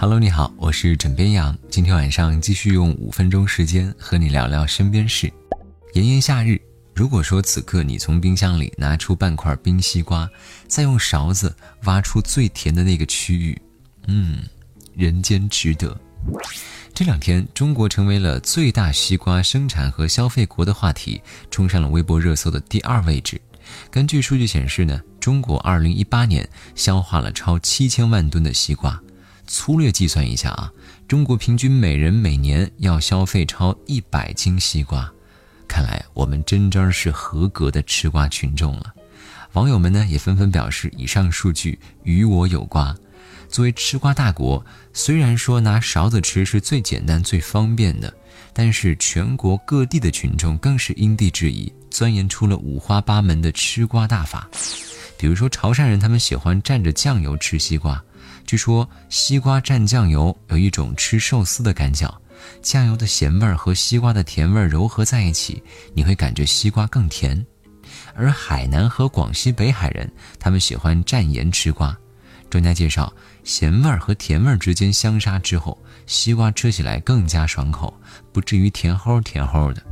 Hello，你好，我是枕边羊。今天晚上继续用五分钟时间和你聊聊身边事。炎炎夏日，如果说此刻你从冰箱里拿出半块冰西瓜，再用勺子挖出最甜的那个区域，嗯，人间值得。这两天，中国成为了最大西瓜生产和消费国的话题，冲上了微博热搜的第二位置。根据数据显示呢，中国2018年消化了超七千万吨的西瓜。粗略计算一下啊，中国平均每人每年要消费超一百斤西瓜。看来我们真真是合格的吃瓜群众了。网友们呢也纷纷表示，以上数据与我有瓜。作为吃瓜大国，虽然说拿勺子吃是最简单最方便的，但是全国各地的群众更是因地制宜，钻研出了五花八门的吃瓜大法。比如说潮汕人，他们喜欢蘸着酱油吃西瓜。据说西瓜蘸酱油有一种吃寿司的感觉，酱油的咸味儿和西瓜的甜味儿柔合在一起，你会感觉西瓜更甜。而海南和广西北海人，他们喜欢蘸盐吃瓜。专家介绍，咸味儿和甜味儿之间相杀之后，西瓜吃起来更加爽口，不至于甜齁甜齁的。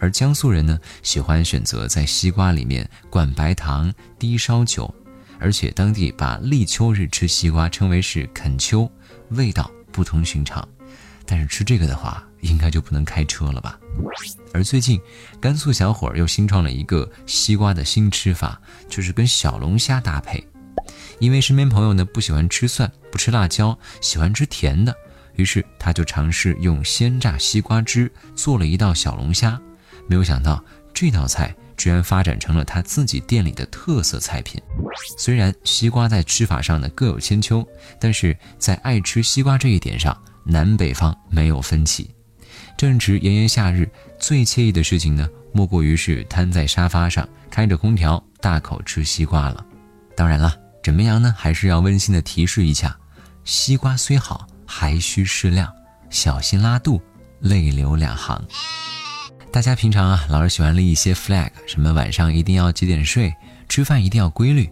而江苏人呢，喜欢选择在西瓜里面灌白糖、低烧酒，而且当地把立秋日吃西瓜称为是啃秋，味道不同寻常。但是吃这个的话，应该就不能开车了吧？而最近，甘肃小伙儿又新创了一个西瓜的新吃法，就是跟小龙虾搭配。因为身边朋友呢不喜欢吃蒜，不吃辣椒，喜欢吃甜的，于是他就尝试用鲜榨西瓜汁做了一道小龙虾。没有想到这道菜居然发展成了他自己店里的特色菜品。虽然西瓜在吃法上呢各有千秋，但是在爱吃西瓜这一点上，南北方没有分歧。正值炎炎夏日，最惬意的事情呢，莫过于是瘫在沙发上，开着空调，大口吃西瓜了。当然了。枕边羊呢，还是要温馨的提示一下：西瓜虽好，还需适量，小心拉肚，泪流两行。大家平常啊，老是喜欢立一些 flag，什么晚上一定要几点睡，吃饭一定要规律。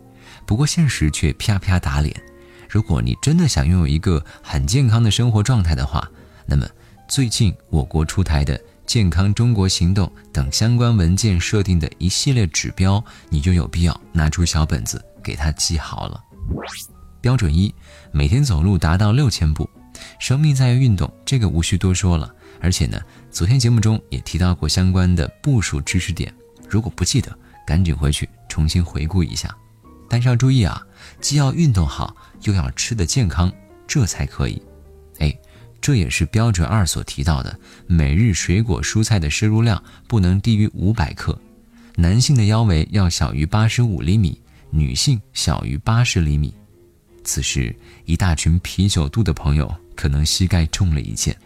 不过现实却啪啪打脸。如果你真的想拥有一个很健康的生活状态的话，那么最近我国出台的《健康中国行动》等相关文件设定的一系列指标，你就有必要拿出小本子。给他记好了。标准一，每天走路达到六千步。生命在于运动，这个无需多说了。而且呢，昨天节目中也提到过相关的步数知识点。如果不记得，赶紧回去重新回顾一下。但是要注意啊，既要运动好，又要吃得健康，这才可以。哎，这也是标准二所提到的，每日水果蔬菜的摄入量不能低于五百克。男性的腰围要小于八十五厘米。女性小于八十厘米，此时一大群啤酒肚的朋友可能膝盖中了一箭。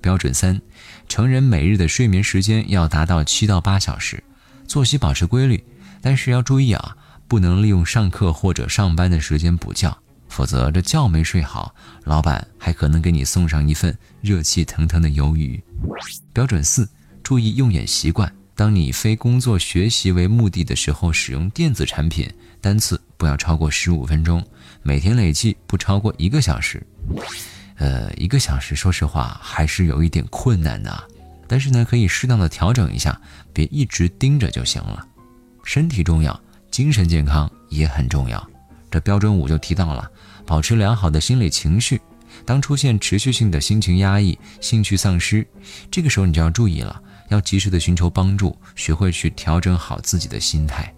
标准三，成人每日的睡眠时间要达到七到八小时，作息保持规律，但是要注意啊，不能利用上课或者上班的时间补觉，否则这觉没睡好，老板还可能给你送上一份热气腾腾的鱿鱼。标准四，注意用眼习惯。当你非工作学习为目的的时候，使用电子产品单次不要超过十五分钟，每天累计不超过一个小时。呃，一个小时，说实话还是有一点困难的，但是呢，可以适当的调整一下，别一直盯着就行了。身体重要，精神健康也很重要。这标准五就提到了，保持良好的心理情绪。当出现持续性的心情压抑、兴趣丧失，这个时候你就要注意了。要及时的寻求帮助，学会去调整好自己的心态。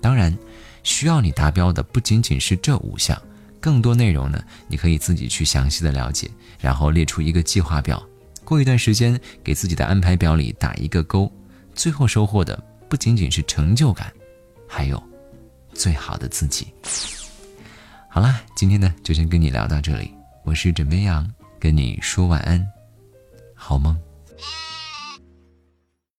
当然，需要你达标的不仅仅是这五项，更多内容呢，你可以自己去详细的了解，然后列出一个计划表。过一段时间，给自己的安排表里打一个勾，最后收获的不仅仅是成就感，还有最好的自己。好啦，今天呢就先跟你聊到这里，我是枕边羊，跟你说晚安，好梦。